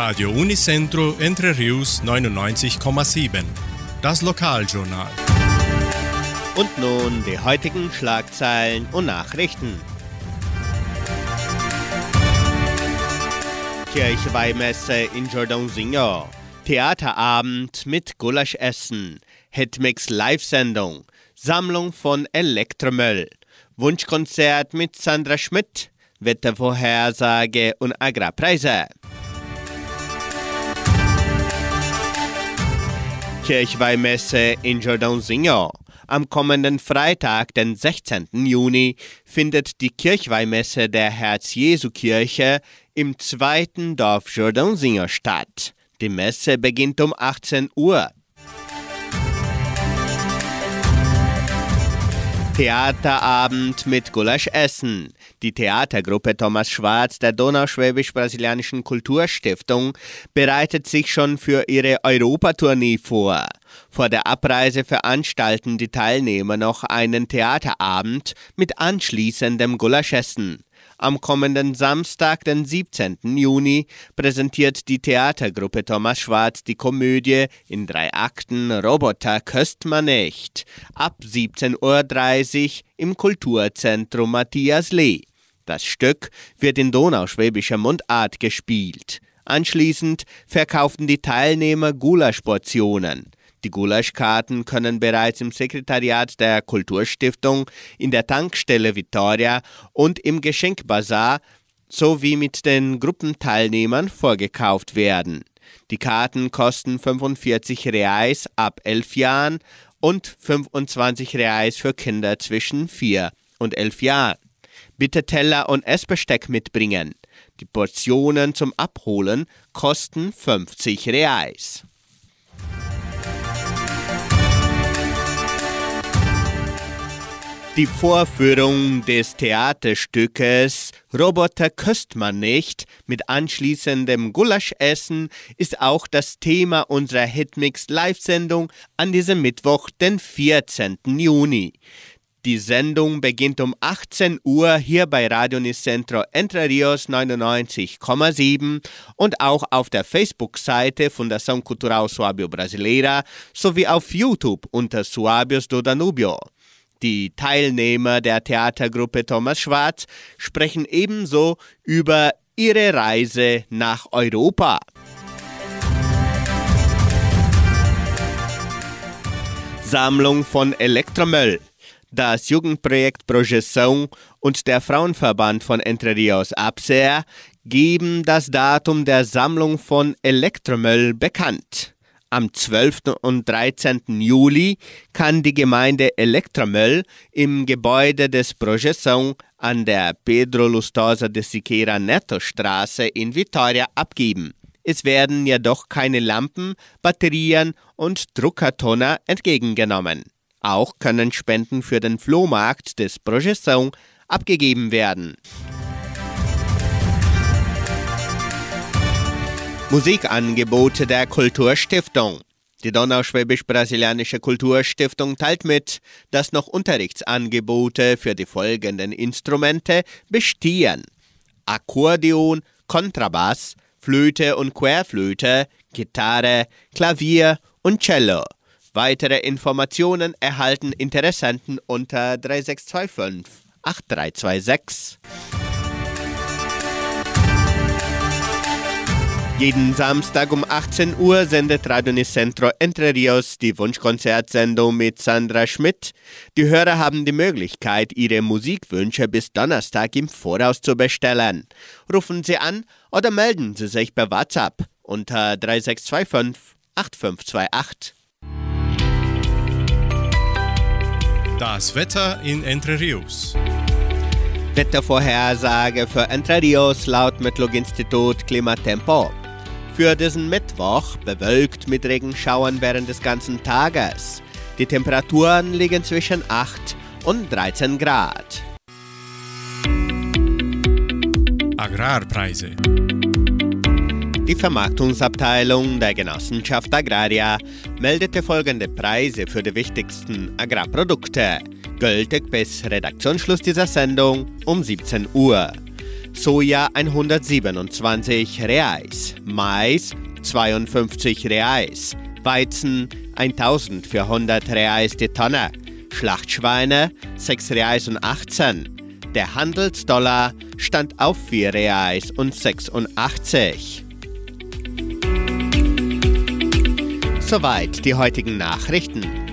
Radio Unicentro Entre Rius 99,7. Das Lokaljournal. Und nun die heutigen Schlagzeilen und Nachrichten. Kirchweihmesse in Jordãozinho. Theaterabend mit Gulaschessen. Hitmix Live-Sendung. Sammlung von Elektromüll. Wunschkonzert mit Sandra Schmidt. Wettervorhersage und Agrarpreise. Kirchweihmesse in Jordãozinho. Am kommenden Freitag, den 16. Juni, findet die Kirchweihmesse der Herz-Jesu-Kirche im zweiten Dorf Jordãozinho statt. Die Messe beginnt um 18 Uhr. Theaterabend mit Gulaschessen. Die Theatergruppe Thomas Schwarz der Donauschwäbisch-Brasilianischen Kulturstiftung bereitet sich schon für ihre Europatournee vor. Vor der Abreise veranstalten die Teilnehmer noch einen Theaterabend mit anschließendem Gulaschessen. Am kommenden Samstag, den 17. Juni, präsentiert die Theatergruppe Thomas Schwarz die Komödie in drei Akten Roboter köst man nicht ab 17.30 Uhr im Kulturzentrum Matthias Lee. Das Stück wird in donauschwäbischer Mundart gespielt. Anschließend verkauften die Teilnehmer Gulaschportionen. Die Gulaschkarten können bereits im Sekretariat der Kulturstiftung, in der Tankstelle Vittoria und im Geschenkbazar sowie mit den Gruppenteilnehmern vorgekauft werden. Die Karten kosten 45 Reais ab 11 Jahren und 25 Reais für Kinder zwischen 4 und 11 Jahren. Bitte Teller und Essbesteck mitbringen. Die Portionen zum Abholen kosten 50 Reais. Die Vorführung des Theaterstückes Roboter köst man nicht mit anschließendem Gulaschessen ist auch das Thema unserer Hitmix Live-Sendung an diesem Mittwoch, den 14. Juni. Die Sendung beginnt um 18 Uhr hier bei Radio Nicentro Entre Rios 99,7 und auch auf der Facebook-Seite Fundação Cultural Suábio Brasileira sowie auf YouTube unter Suábios do Danubio. Die Teilnehmer der Theatergruppe Thomas Schwarz sprechen ebenso über ihre Reise nach Europa. Sammlung von Elektromüll. Das Jugendprojekt Projeção und der Frauenverband von Entre Rios Abser geben das Datum der Sammlung von Elektromüll bekannt. Am 12. und 13. Juli kann die Gemeinde Elektromüll im Gebäude des Projeção an der Pedro Lustosa de Siqueira Neto Straße in Vitoria abgeben. Es werden jedoch keine Lampen, Batterien und Druckertoner entgegengenommen. Auch können Spenden für den Flohmarkt des Projeção abgegeben werden. Musikangebote der Kulturstiftung. Die Donauschwäbisch-Brasilianische Kulturstiftung teilt mit, dass noch Unterrichtsangebote für die folgenden Instrumente bestehen. Akkordeon, Kontrabass, Flöte und Querflöte, Gitarre, Klavier und Cello. Weitere Informationen erhalten Interessenten unter 3625 8326. Jeden Samstag um 18 Uhr sendet Radio Nicentro Entre Rios die Wunschkonzertsendung mit Sandra Schmidt. Die Hörer haben die Möglichkeit, ihre Musikwünsche bis Donnerstag im Voraus zu bestellen. Rufen Sie an oder melden Sie sich per WhatsApp unter 3625 8528. Das Wetter in Entre Rios. Wettervorhersage für Entre Rios laut Metlog-Institut Klimatempo. Für diesen Mittwoch bewölkt mit Regenschauern während des ganzen Tages. Die Temperaturen liegen zwischen 8 und 13 Grad. Agrarpreise. Die Vermarktungsabteilung der Genossenschaft Agraria meldete folgende Preise für die wichtigsten Agrarprodukte, gültig bis Redaktionsschluss dieser Sendung um 17 Uhr. Soja 127 Reais, Mais 52 Reais, Weizen 1400 Reais die Tonne, Schlachtschweine 6 Reais und 18. Der Handelsdollar stand auf 4 Reais und 86. Soweit die heutigen Nachrichten.